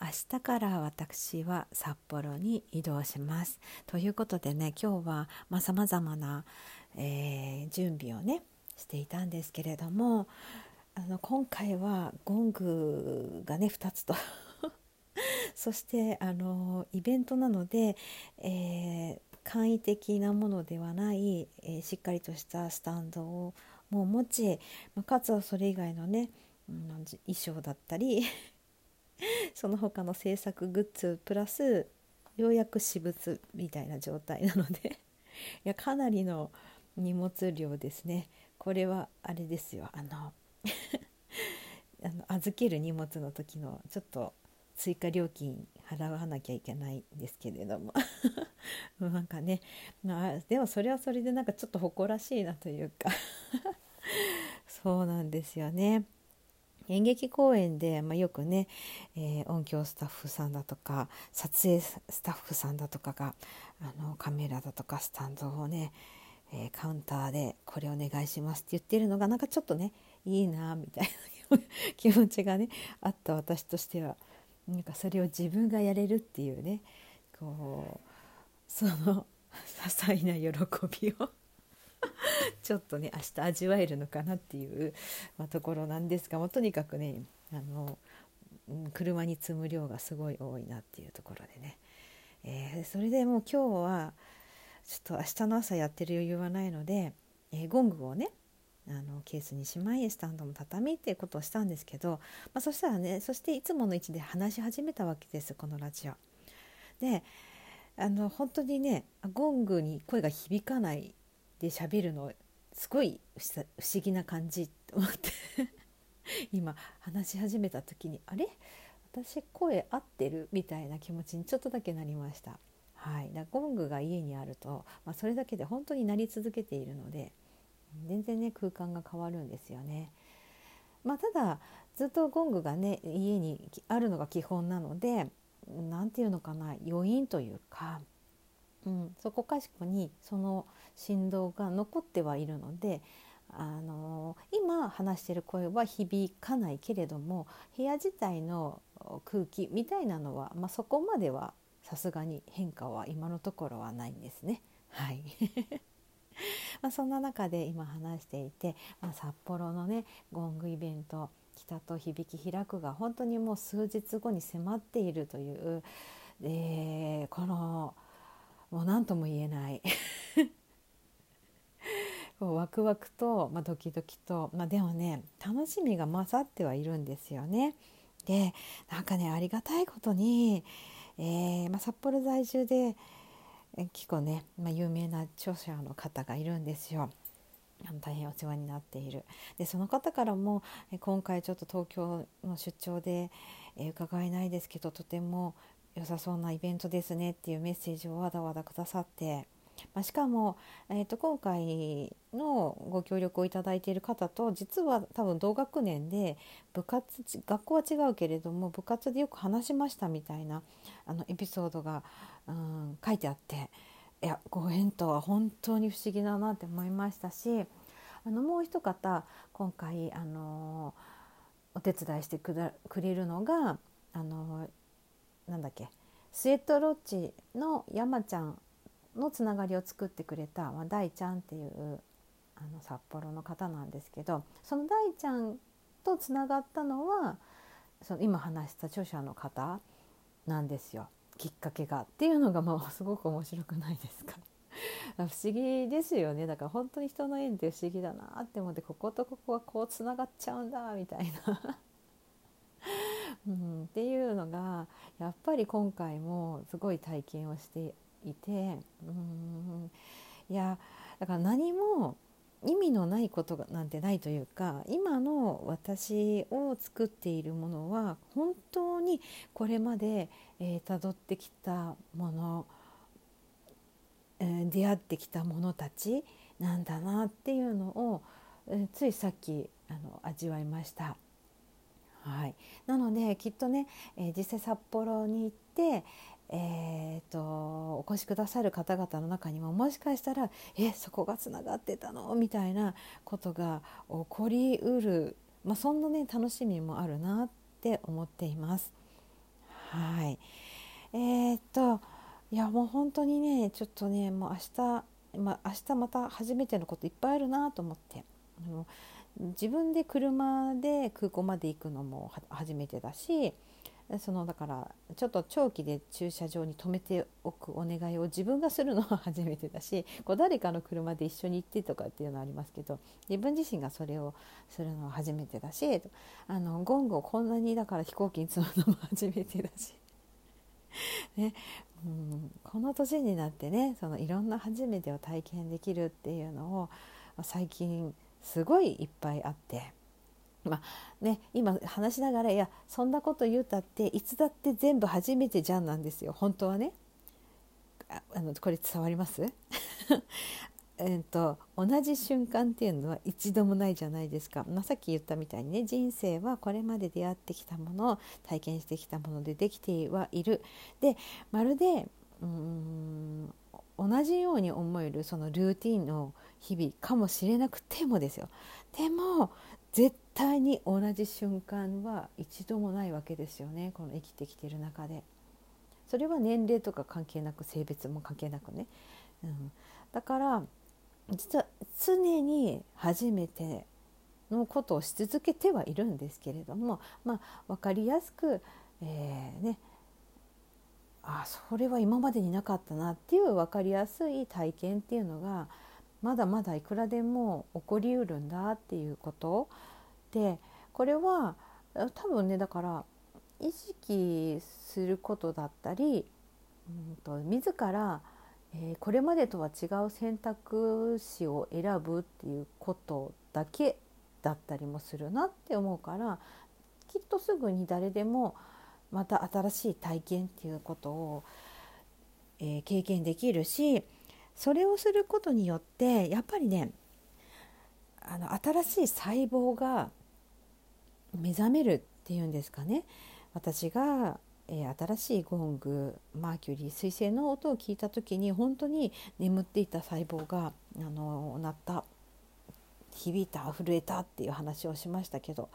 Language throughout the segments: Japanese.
明日から私は札幌に移動します。ということでね今日はさまざ、まな、えー、準備をねしていたんですけれどもあの今回はゴングがね2つと そしてあのイベントなので、えー、簡易的なものではない、えー、しっかりとしたスタンドをもう持ち、まあ、かつはそれ以外のね、うん、衣装だったりその他の制作グッズプラスようやく私物みたいな状態なので いやかなりの荷物量ですね。これはあれですよ。あの あの預ける荷物の時のちょっと追加料金払わなきゃいけないんですけれども。なんかね、まあ、でもそれはそれでなんかちょっと誇らしいなというか。そうなんですよね。演劇公演で、まあ、よくね、えー、音響スタッフさんだとか撮影スタッフさんだとかがあのカメラだとかスタンドをね、えー、カウンターで「これお願いします」って言ってるのがなんかちょっとねいいなみたいな 気持ちがねあった私としては。なんかそれを自分がやれるっていうねこうその 些細な喜びを。ちょっとね明日味わえるのかなっていう、まあ、ところなんですがもうとにかくねあの車に積む量がすごい多いなっていうところでね、えー、それでもう今日はちょっと明日の朝やってる余裕はないので、えー、ゴングをねあのケースにしまいスタンドも畳っていうことをしたんですけど、まあ、そしたらねそしていつもの位置で話し始めたわけですこのラジオ。であの本当にねゴングに声が響かないで喋るのすごい不思議な感じと思って 今話し始めた時にあれ？私声合ってるみたいな気持ちにちょっとだけなりました。はい、だゴングが家にあると、まあ、それだけで本当になり続けているので全然ね空間が変わるんですよね。まあ、ただずっとゴングがね家にあるのが基本なので何て言うのかな余韻というかうん、そこかしこにその振動が残ってはいるのであの今話してる声は響かないけれども部屋自体の空気みたいなのは、まあ、そこまではさすがに変化は今のところはないんですね。はい まあそんな中で今話していて、まあ、札幌のねゴングイベント「北と響き開く」が本当にもう数日後に迫っているという、え、この「もう何とも言えないクワクと、まあ、ドキドキと、まあ、でもね楽しみが勝ってはいるんですよね。でなんかねありがたいことに、えーまあ、札幌在住で結構ね、まあ、有名な著者の方がいるんですよ。大変お世話になっているでその方からも今回ちょっと東京の出張で、え伺えないですけどとても良さそうなイベントですねっていうメッセージをわざわざくださって、まあ、しかも、えー、と今回のご協力をいただいている方と実は多分同学年で部活学校は違うけれども部活でよく話しましたみたいなあのエピソードが、うん、書いてあっていやご縁とは本当に不思議だなって思いましたしあのもう一方今回あのお手伝いしてくれるのがあのなんだっけスウェットロッチの山ちゃんのつながりを作ってくれた、まあ、大ちゃんっていうあの札幌の方なんですけどその大ちゃんとつながったのはその今話した著者の方なんですよ。きっかけがっていうのがまあすごく面白くないですか。不思議ですよね。だから本当に人の縁って不思議だなって思ってこことここがこうつながっちゃうんだみたいな。うん、っていうのがやっぱり今回もすごい体験をしていてうんいやだから何も意味のないことがなんてないというか今の私を作っているものは本当にこれまでたど、えー、ってきたもの、えー、出会ってきたものたちなんだなっていうのを、えー、ついさっきあの味わいました。はい、なのできっとね、えー、実際札幌に行って、えーと、お越しくださる方々の中にももしかしたら「えそこがつながってたの?」みたいなことが起こりうる、まあ、そんなね楽しみもあるなって思っています。はいえー、っといやもう本当にねちょっとねもう明日、まあ、明日また初めてのこといっぱいあるなと思ってあの自分で車で空港まで行くのも初めてだしそのだからちょっと長期で駐車場に止めておくお願いを自分がするのは初めてだし こう誰かの車で一緒に行ってとかっていうのはありますけど自分自身がそれをするのは初めてだしあのゴングをこんなにだから飛行機に積むのも初めてだし。ね。うん、この年になってねそのいろんな初めてを体験できるっていうのを最近すごいいっぱいあって。まあね、今話しながらいやそんなこと言うたっていつだって全部初めてじゃんなんですよ。本当はね。ああのこれ伝わります？えっと同じ瞬間っていうのは一度もないじゃないですか、まあ、さっき言ったみたいにね人生はこれまで出会ってきたもの体験してきたものでできてはいる。でまるでうん同じように思えるそのルーティンの日々かもしれなくてもですよ。でも絶対に同じ瞬間は一度もないわけですよね。この生きてきてる中で。それは年齢とか関係なく性別も関係なくね、うん、だから実は常に初めてのことをし続けてはいるんですけれども、まあ、分かりやすく、えー、ね。あそれは今までになかったなっていう分かりやすい体験っていうのがまだまだいくらでも起こりうるんだっていうことでこれは多分ねだから意識することだったり、うんと、自ら、えー、これまでとは違う選択肢を選ぶっていうことだけだったりもするなって思うからきっとすぐに誰でもまた新しい体験っていうことを、えー、経験できるしそれをすることによってやっぱりねあの新しい細胞が目覚めるっていうんですかね。私が、えー、新しいゴングマーキュリー彗星の音を聞いた時に本当に眠っていた細胞があの鳴った。響いた震えたっていう話をしましたけど。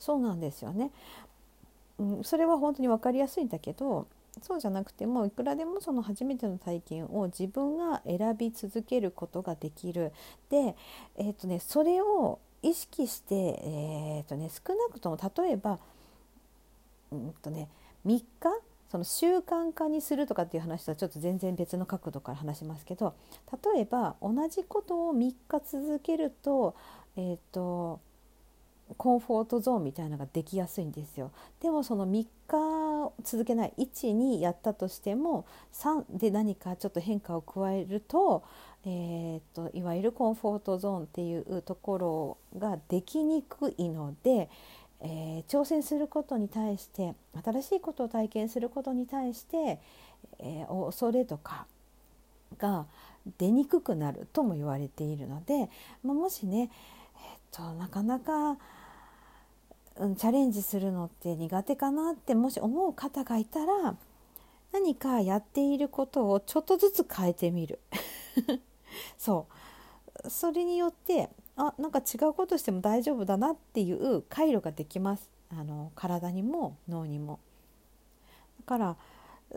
そうなんですよね。うん、それは本当に分かりやすいんだけどそうじゃなくてもいくらでもその初めての体験を自分が選び続けることができる。で、えーとね、それを意識して、えーとね、少なくとも例えば、うんとね、3日その習慣化にするとかっていう話とはちょっと全然別の角度から話しますけど例えば同じことを3日続けると,、えーとコンフォートゾーンみたいなのができやすいんですよ。でもその3日続けない12やったとしても3で何かちょっと変化を加えると,、えーと、いわゆるコンフォートゾーンっていうところができにくいので、えー、挑戦することに対して新しいことを体験することに対して、えー、恐れとかが出にくくなるとも言われているので、まあ、もしね、えーとなかなかうん、チャレンジするのって苦手かなってもし思う方がいたら何かやっていることをちょっとずつ変えてみる。そう。それによってあなんか違うことしても大丈夫だなっていう回路ができます。あの体にも脳にも。だから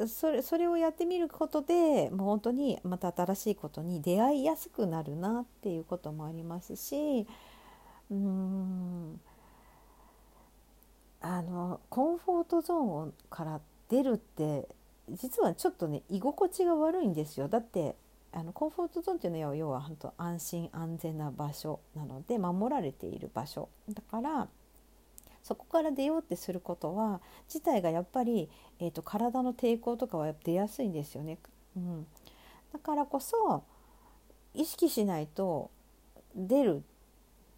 それそれをやってみることでもう本当にまた新しいことに出会いやすくなるなっていうこともありますしうーん。あのコンフォートゾーンから出るって実はちょっとね居心地が悪いんですよ。だってあのコンフォートゾーンっていうのは要は本当安心安全な場所なので守られている場所。だからそこから出ようってすることは自体がやっぱり、えーと、体の抵抗とかは出やすいんですよね。うん、だからこそ意識しないと出る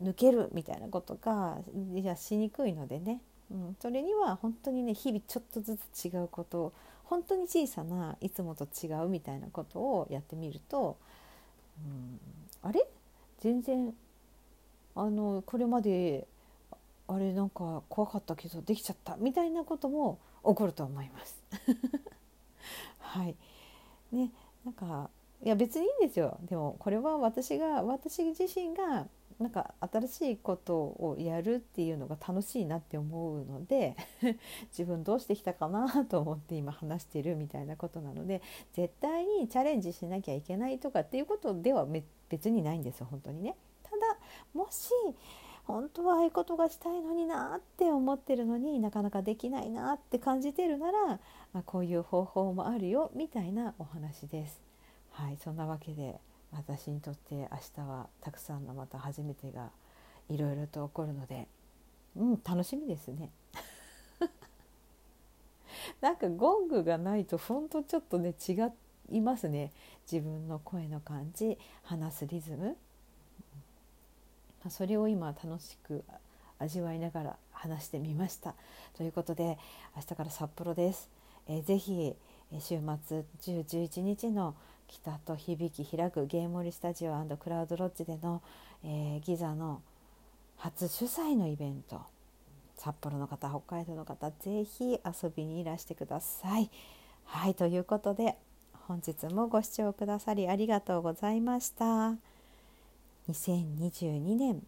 抜けるみたいなことがいやしにくいのでね、うん、それには本当にね日々ちょっとずつ違うことを本当に小さないつもと違うみたいなことをやってみると、うん、あれ？全然あのこれまであれなんか怖かったけどできちゃったみたいなことも起こると思います。はい。ねなんかいや別にいいんですよ。でもこれは私が私自身がなんか新しいことをやるっていうのが楽しいなって思うので 自分どうしてきたかなと思って今話してるみたいなことなので絶対にチャレンジしなきゃいけないとかっていうことでは別にないんですよ本当にね。ただもし本当はああいうことがしたいのになって思ってるのになかなかできないなって感じてるなら、こういう方法もあるよみたいなお話です。はいそんなわけで私にとって明日はたくさんのまた初めてがいろいろと起こるのでうん楽しみですね。なんかゴングがないとほんとちょっとね違いますね。自分の声の感じ話すリズム。まそれを今楽しく味わいながら話してみました。ということで明日から札幌です、えー、ぜひ週末10、11日の北と響き開くゲームリスタジオクラウドロッジでの、えー、ギザの初主催のイベント札幌の方北海道の方ぜひ遊びにいらしてください。はいということで本日もご視聴くださりありがとうございました。2022年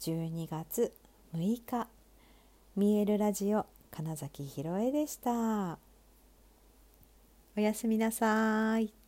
12月6日見えるラジオ金崎ひろえでした。おやすみなさい。